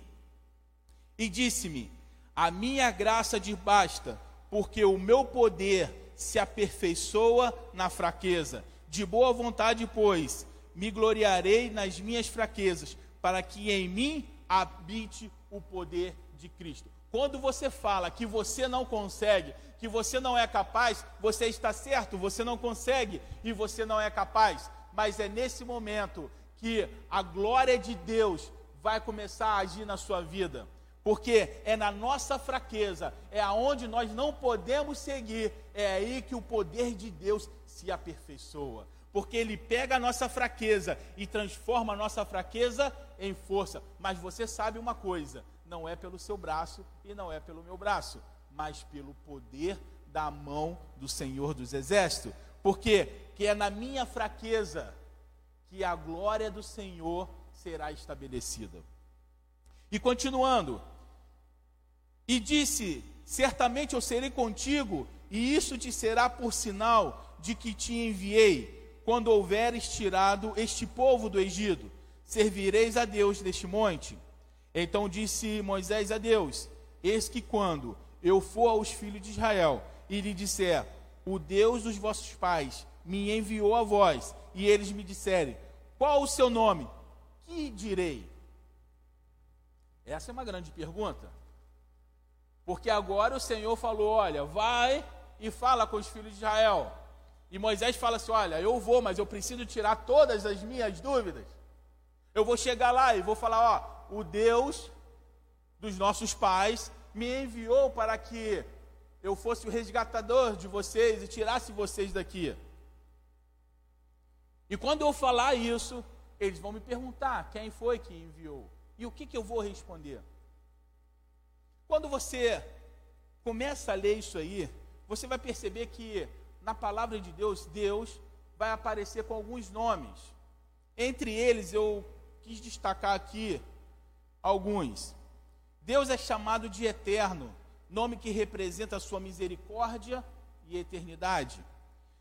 E disse-me: A minha graça te basta, porque o meu poder se aperfeiçoa na fraqueza. De boa vontade, pois, me gloriarei nas minhas fraquezas, para que em mim habite o poder de Cristo. Quando você fala que você não consegue, que você não é capaz, você está certo, você não consegue e você não é capaz. Mas é nesse momento que a glória de Deus vai começar a agir na sua vida. Porque é na nossa fraqueza, é aonde nós não podemos seguir, é aí que o poder de Deus se aperfeiçoa. Porque ele pega a nossa fraqueza e transforma a nossa fraqueza em força. Mas você sabe uma coisa: não é pelo seu braço e não é pelo meu braço, mas pelo poder da mão do Senhor dos Exércitos. Porque que é na minha fraqueza que a glória do Senhor será estabelecida. E continuando, e disse: Certamente eu serei contigo, e isso te será por sinal de que te enviei, quando houveres tirado este povo do Egito. Servireis a Deus neste monte. Então disse Moisés a Deus: Eis que quando eu for aos filhos de Israel e lhe disser: O Deus dos vossos pais me enviou a vós, e eles me disserem: Qual o seu nome? Que direi? Essa é uma grande pergunta. Porque agora o Senhor falou: Olha, vai e fala com os filhos de Israel. E Moisés fala assim: Olha, eu vou, mas eu preciso tirar todas as minhas dúvidas. Eu vou chegar lá e vou falar: Ó, o Deus dos nossos pais me enviou para que eu fosse o resgatador de vocês e tirasse vocês daqui. E quando eu falar isso, eles vão me perguntar quem foi que enviou. E o que, que eu vou responder? Quando você começa a ler isso aí, você vai perceber que na palavra de Deus, Deus vai aparecer com alguns nomes. Entre eles, eu quis destacar aqui alguns. Deus é chamado de eterno, nome que representa a sua misericórdia e eternidade.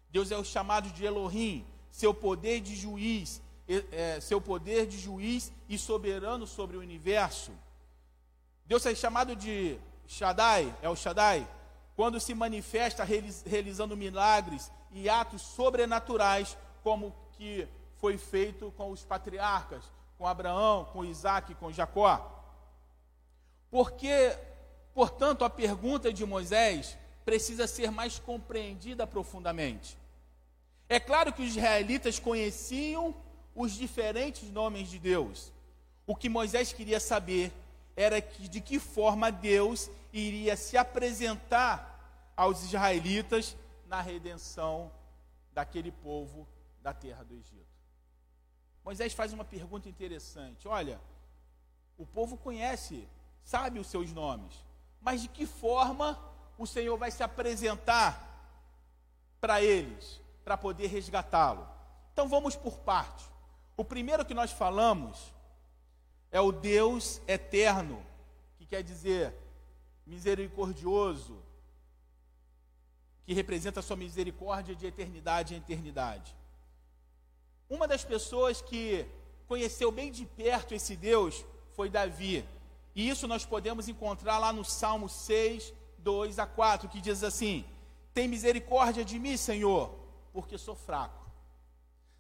Deus é o chamado de Elohim, seu poder de juiz, é, seu poder de juiz e soberano sobre o universo. Deus é chamado de Shaddai, é o Shaddai, quando se manifesta realizando milagres e atos sobrenaturais, como que foi feito com os patriarcas, com Abraão, com Isaac, com Jacó. Porque, portanto, a pergunta de Moisés precisa ser mais compreendida profundamente. É claro que os israelitas conheciam os diferentes nomes de Deus. O que Moisés queria saber era que, de que forma Deus iria se apresentar aos israelitas na redenção daquele povo da terra do Egito. Moisés faz uma pergunta interessante: olha, o povo conhece, sabe os seus nomes, mas de que forma o Senhor vai se apresentar para eles, para poder resgatá-lo? Então vamos por parte. O primeiro que nós falamos é o Deus eterno, que quer dizer misericordioso, que representa a sua misericórdia de eternidade em eternidade. Uma das pessoas que conheceu bem de perto esse Deus foi Davi. E isso nós podemos encontrar lá no Salmo 6, 2 a 4, que diz assim: Tem misericórdia de mim, Senhor, porque sou fraco.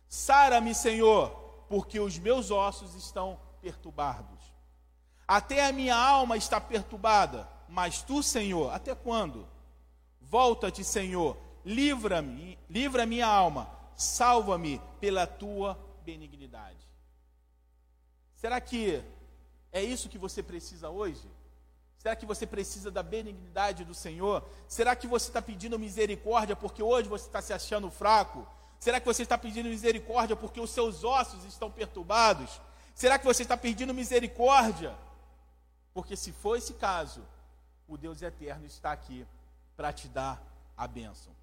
Sara-me, Senhor, porque os meus ossos estão perturbados. Até a minha alma está perturbada, mas tu, Senhor, até quando? Volta-te, Senhor, livra-me, livra minha alma, salva-me pela tua benignidade. Será que é isso que você precisa hoje? Será que você precisa da benignidade do Senhor? Será que você está pedindo misericórdia porque hoje você está se achando fraco? Será que você está pedindo misericórdia porque os seus ossos estão perturbados? Será que você está pedindo misericórdia? Porque se for esse caso, o Deus eterno está aqui para te dar a bênção.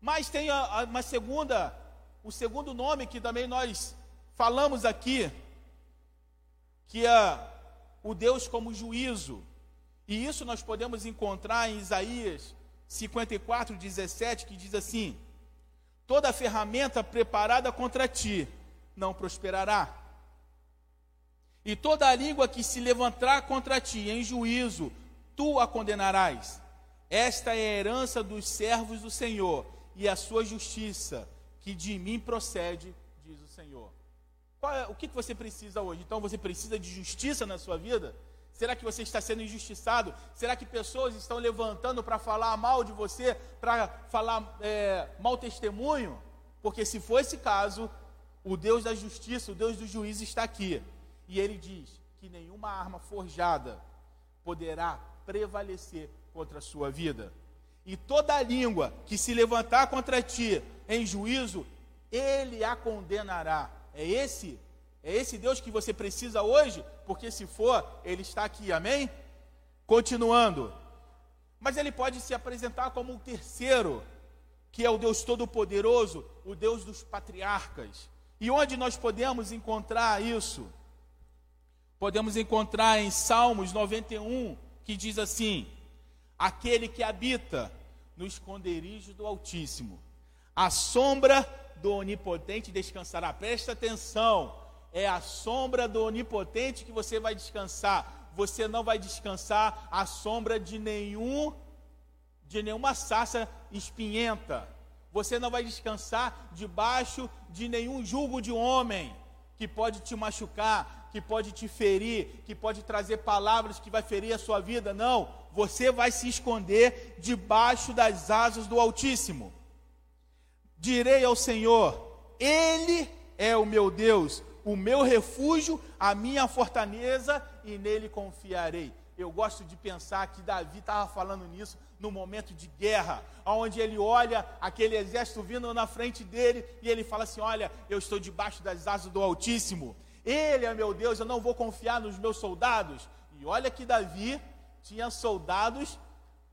Mas tem uma segunda, o segundo nome que também nós falamos aqui, que é o Deus como juízo. E isso nós podemos encontrar em Isaías 54, 17, que diz assim: Toda ferramenta preparada contra ti não prosperará e toda língua que se levantar contra ti em juízo, tu a condenarás. Esta é a herança dos servos do Senhor e a sua justiça, que de mim procede, diz o Senhor. É, o que você precisa hoje? Então você precisa de justiça na sua vida? Será que você está sendo injustiçado? Será que pessoas estão levantando para falar mal de você, para falar é, mau testemunho? Porque se for esse caso, o Deus da justiça, o Deus do juízo está aqui. E ele diz que nenhuma arma forjada poderá prevalecer contra a sua vida. E toda língua que se levantar contra ti em juízo, ele a condenará. É esse, é esse Deus que você precisa hoje, porque se for, ele está aqui. Amém? Continuando. Mas ele pode se apresentar como um terceiro, que é o Deus Todo-Poderoso, o Deus dos patriarcas. E onde nós podemos encontrar isso? Podemos encontrar em Salmos 91, que diz assim: Aquele que habita no esconderijo do Altíssimo, a sombra do Onipotente descansará. Presta atenção, é a sombra do Onipotente que você vai descansar. Você não vai descansar à sombra de nenhum de nenhuma sarça espinhenta. Você não vai descansar debaixo de nenhum julgo de homem que pode te machucar, que pode te ferir, que pode trazer palavras que vai ferir a sua vida. Não, você vai se esconder debaixo das asas do Altíssimo. Direi ao Senhor: Ele é o meu Deus, o meu refúgio, a minha fortaleza, e nele confiarei. Eu gosto de pensar que Davi estava falando nisso no momento de guerra, onde ele olha aquele exército vindo na frente dele e ele fala assim: Olha, eu estou debaixo das asas do Altíssimo. Ele é meu Deus, eu não vou confiar nos meus soldados. E olha que Davi tinha soldados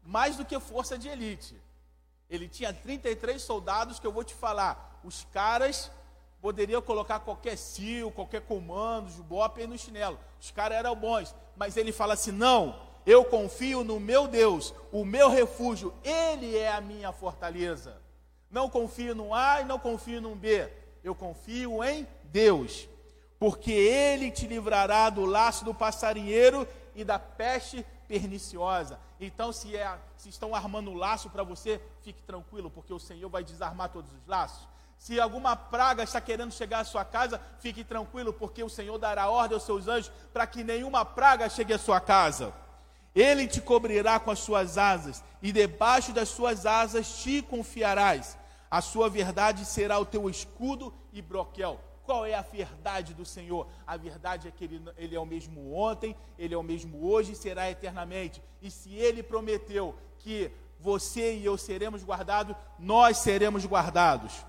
mais do que força de elite. Ele tinha 33 soldados que eu vou te falar. Os caras poderiam colocar qualquer cio, qualquer comando, jubope no chinelo. Os caras eram bons. Mas ele fala assim: não, eu confio no meu Deus, o meu refúgio, Ele é a minha fortaleza. Não confio no A e não confio no B. Eu confio em Deus, porque Ele te livrará do laço do passarinheiro e da peste perniciosa. Então, se, é, se estão armando laço para você, fique tranquilo, porque o Senhor vai desarmar todos os laços. Se alguma praga está querendo chegar à sua casa, fique tranquilo, porque o Senhor dará ordem aos seus anjos para que nenhuma praga chegue à sua casa. Ele te cobrirá com as suas asas, e debaixo das suas asas te confiarás. A sua verdade será o teu escudo e broquel. Qual é a verdade do Senhor? A verdade é que ele, ele, é o mesmo ontem, Ele é o mesmo hoje e será eternamente. E se Ele prometeu que você e eu seremos guardados, nós seremos guardados.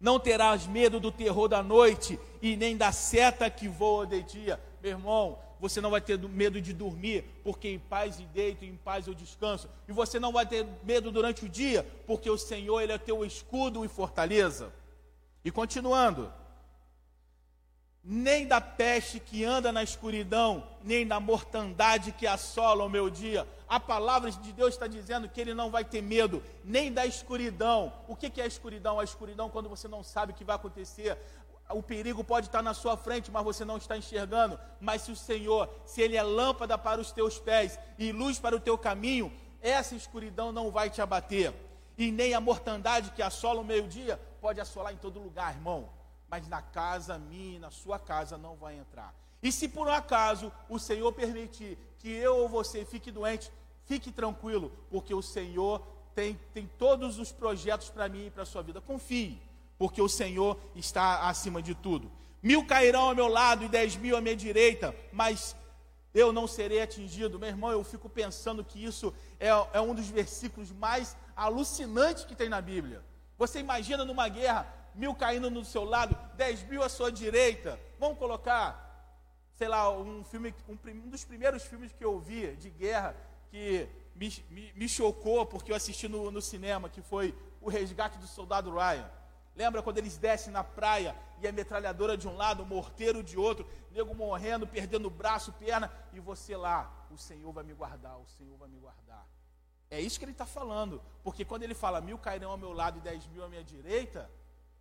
Não terás medo do terror da noite e nem da seta que voa de dia. Meu irmão, você não vai ter medo de dormir, porque em paz e deito, em paz eu descanso. E você não vai ter medo durante o dia, porque o Senhor ele é teu escudo e fortaleza. E continuando, nem da peste que anda na escuridão, nem da mortandade que assola o meu dia. A palavra de Deus está dizendo que ele não vai ter medo, nem da escuridão. O que é a escuridão? A escuridão quando você não sabe o que vai acontecer o perigo pode estar na sua frente, mas você não está enxergando. Mas se o Senhor, se Ele é lâmpada para os teus pés e luz para o teu caminho, essa escuridão não vai te abater. E nem a mortandade que assola o meio-dia pode assolar em todo lugar, irmão. Mas na casa minha, na sua casa, não vai entrar. E se por um acaso o Senhor permitir que eu ou você fique doente, fique tranquilo, porque o Senhor tem, tem todos os projetos para mim e para a sua vida. Confie porque o Senhor está acima de tudo. Mil cairão ao meu lado e dez mil à minha direita, mas eu não serei atingido. Meu irmão, eu fico pensando que isso é, é um dos versículos mais alucinantes que tem na Bíblia. Você imagina numa guerra, mil caindo no seu lado, dez mil à sua direita. Vamos colocar, sei lá, um filme, um, um dos primeiros filmes que eu vi de guerra que me, me, me chocou porque eu assisti no, no cinema, que foi O Resgate do Soldado Ryan. Lembra quando eles descem na praia e a metralhadora de um lado, o morteiro de outro, nego morrendo, perdendo braço, perna, e você lá, o Senhor vai me guardar, o Senhor vai me guardar. É isso que ele está falando, porque quando ele fala mil cairão ao meu lado e dez mil à minha direita,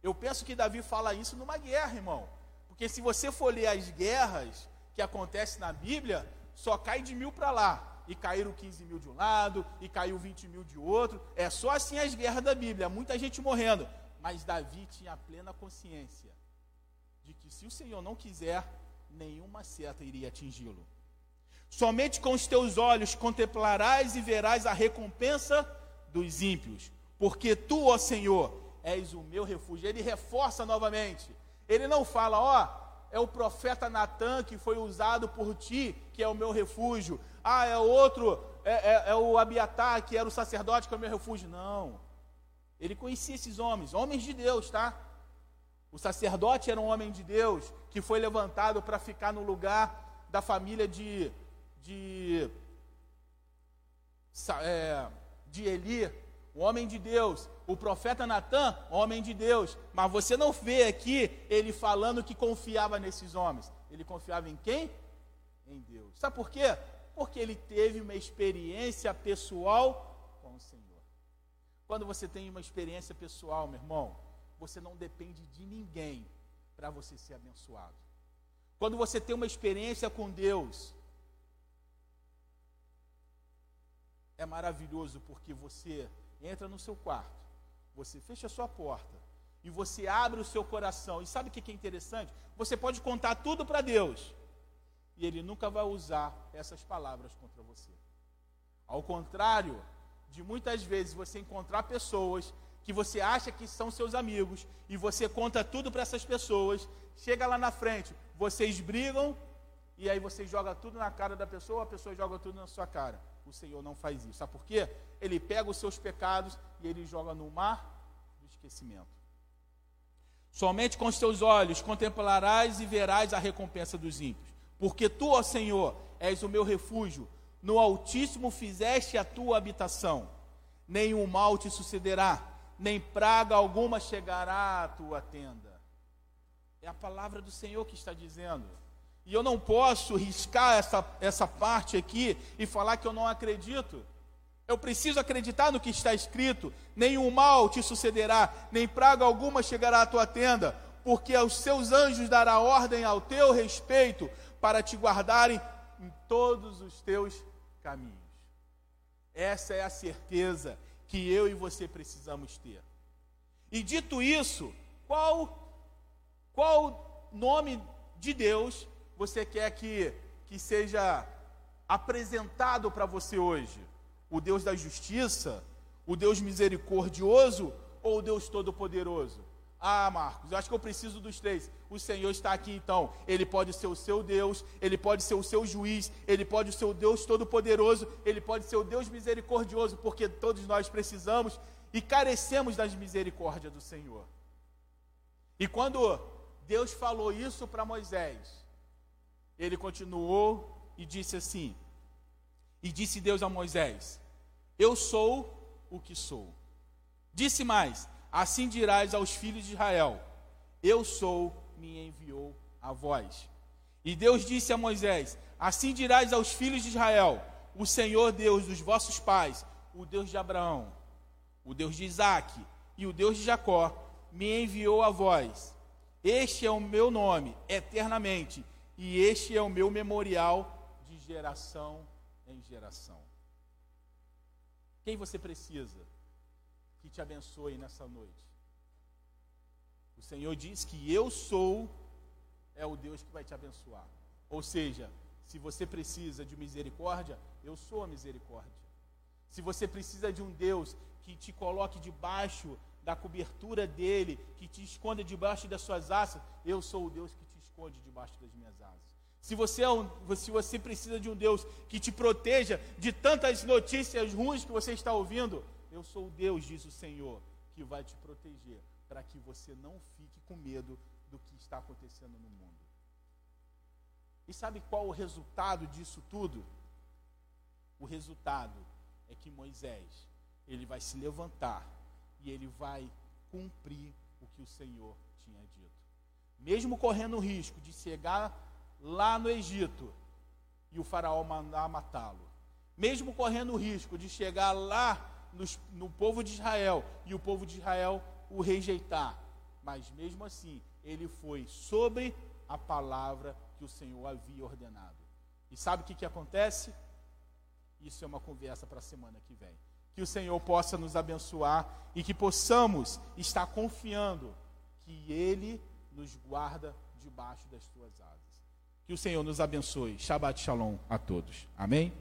eu penso que Davi fala isso numa guerra, irmão. Porque se você for ler as guerras que acontecem na Bíblia, só cai de mil para lá. E caíram 15 mil de um lado, e caiu 20 mil de outro. É só assim as guerras da Bíblia, muita gente morrendo. Mas Davi tinha plena consciência de que se o Senhor não quiser, nenhuma seta iria atingi-lo. Somente com os teus olhos contemplarás e verás a recompensa dos ímpios, porque tu, ó Senhor, és o meu refúgio. Ele reforça novamente. Ele não fala, ó, é o profeta Natan que foi usado por ti, que é o meu refúgio. Ah, é outro, é, é, é o Abiatar, que era o sacerdote, que é o meu refúgio. Não. Ele conhecia esses homens, homens de Deus, tá? O sacerdote era um homem de Deus que foi levantado para ficar no lugar da família de, de, é, de Eli, o homem de Deus. O profeta Natan, homem de Deus. Mas você não vê aqui ele falando que confiava nesses homens. Ele confiava em quem? Em Deus. Sabe por quê? Porque ele teve uma experiência pessoal com o Senhor. Quando você tem uma experiência pessoal, meu irmão, você não depende de ninguém para você ser abençoado. Quando você tem uma experiência com Deus, é maravilhoso porque você entra no seu quarto, você fecha a sua porta e você abre o seu coração. E sabe o que é interessante? Você pode contar tudo para Deus e Ele nunca vai usar essas palavras contra você. Ao contrário de muitas vezes você encontrar pessoas que você acha que são seus amigos e você conta tudo para essas pessoas, chega lá na frente, vocês brigam e aí você joga tudo na cara da pessoa, a pessoa joga tudo na sua cara. O Senhor não faz isso. Sabe por quê? Ele pega os seus pecados e ele joga no mar do esquecimento. Somente com os teus olhos contemplarás e verás a recompensa dos ímpios. Porque tu, ó Senhor, és o meu refúgio, no Altíssimo fizeste a tua habitação, nenhum mal te sucederá nem praga alguma chegará à tua tenda. É a palavra do Senhor que está dizendo. E eu não posso riscar essa, essa parte aqui e falar que eu não acredito. Eu preciso acreditar no que está escrito: nenhum mal te sucederá, nem praga alguma chegará à tua tenda, porque aos seus anjos dará ordem ao teu respeito para te guardarem em todos os teus caminhos. Essa é a certeza que eu e você precisamos ter. E dito isso, qual qual nome de Deus você quer que, que seja apresentado para você hoje? O Deus da justiça, o Deus misericordioso ou o Deus todo-poderoso? Ah, Marcos, eu acho que eu preciso dos três. O Senhor está aqui então. Ele pode ser o seu Deus, ele pode ser o seu juiz, ele pode ser o Deus todo-poderoso, ele pode ser o Deus misericordioso, porque todos nós precisamos e carecemos das misericórdias do Senhor. E quando Deus falou isso para Moisés, ele continuou e disse assim: E disse Deus a Moisés: Eu sou o que sou. Disse mais: Assim dirás aos filhos de Israel: Eu sou, me enviou a vós. E Deus disse a Moisés: Assim dirás aos filhos de Israel: O Senhor Deus dos vossos pais, o Deus de Abraão, o Deus de Isaque e o Deus de Jacó, me enviou a vós. Este é o meu nome eternamente, e este é o meu memorial de geração em geração. Quem você precisa? que te abençoe nessa noite. O Senhor diz que eu sou é o Deus que vai te abençoar. Ou seja, se você precisa de misericórdia, eu sou a misericórdia. Se você precisa de um Deus que te coloque debaixo da cobertura dele, que te esconda debaixo das suas asas, eu sou o Deus que esconde debaixo das minhas asas. Se você, é um, se você precisa de um Deus que te proteja de tantas notícias ruins que você está ouvindo, eu sou o Deus, diz o Senhor, que vai te proteger, para que você não fique com medo do que está acontecendo no mundo. E sabe qual o resultado disso tudo? O resultado é que Moisés, ele vai se levantar e ele vai cumprir o que o Senhor tinha dito. Mesmo correndo o risco de chegar lá no Egito e o faraó mandar matá-lo. Mesmo correndo o risco de chegar lá no povo de Israel e o povo de Israel o rejeitar. Mas mesmo assim, ele foi sobre a palavra que o Senhor havia ordenado. E sabe o que, que acontece? Isso é uma conversa para a semana que vem. Que o Senhor possa nos abençoar e que possamos estar confiando que Ele nos guarda debaixo das suas asas. Que o Senhor nos abençoe. Shabbat Shalom a todos. Amém?